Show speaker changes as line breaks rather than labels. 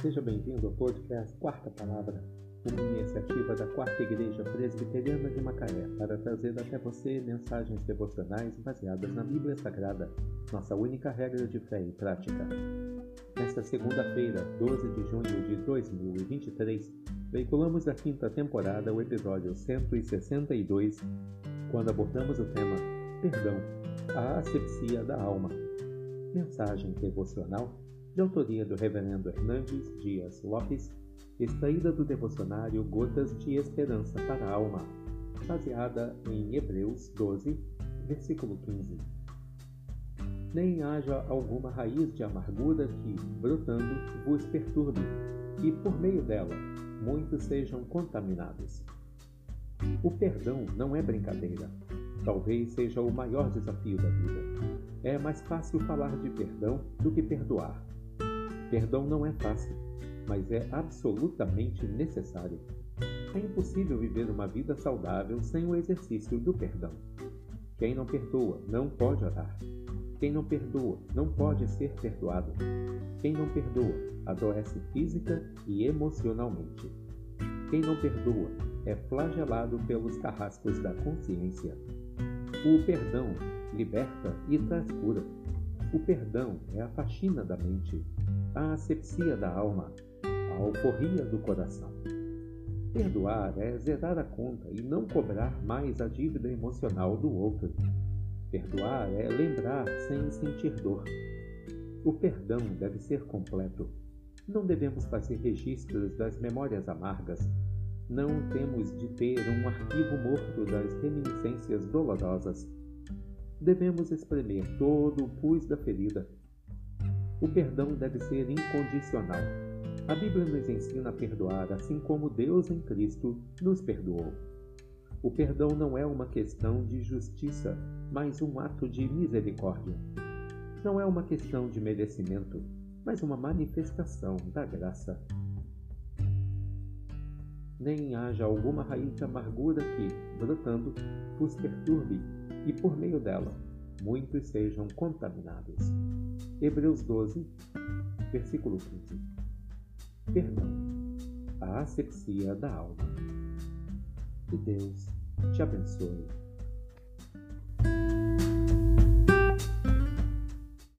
Seja bem-vindo ao podcast Quarta Palavra, uma iniciativa da Quarta Igreja Presbiteriana de Macaé para trazer até você mensagens devocionais baseadas na Bíblia Sagrada, nossa única regra de fé e prática. Nesta segunda-feira, 12 de junho de 2023, veiculamos da quinta temporada o episódio 162, quando abordamos o tema Perdão, a asepsia da alma. Mensagem devocional de autoria do Reverendo Hernandes Dias Lopes, extraída do devocionário Gotas de Esperança para a Alma, baseada em Hebreus 12, versículo 15. Nem haja alguma raiz de amargura que, brotando, vos perturbe, e por meio dela muitos sejam contaminados. O perdão não é brincadeira. Talvez seja o maior desafio da vida. É mais fácil falar de perdão do que perdoar. Perdão não é fácil, mas é absolutamente necessário. É impossível viver uma vida saudável sem o exercício do perdão. Quem não perdoa não pode orar. Quem não perdoa não pode ser perdoado. Quem não perdoa adoece física e emocionalmente. Quem não perdoa é flagelado pelos carrascos da consciência. O perdão liberta e traz cura. O perdão é a faxina da mente, a asepsia da alma, a alforria do coração. Perdoar é zerar a conta e não cobrar mais a dívida emocional do outro. Perdoar é lembrar sem sentir dor. O perdão deve ser completo. Não devemos fazer registros das memórias amargas. Não temos de ter um arquivo morto das reminiscências dolorosas. Devemos espremer todo o pus da ferida o perdão deve ser incondicional. A Bíblia nos ensina a perdoar assim como Deus em Cristo nos perdoou. O perdão não é uma questão de justiça, mas um ato de misericórdia. Não é uma questão de merecimento, mas uma manifestação da graça. Nem haja alguma raiz de amargura que, brotando, vos perturbe e, por meio dela, muitos sejam contaminados. Hebreus 12, versículo 15. Perdão, a asepsia da alma. Que Deus te abençoe.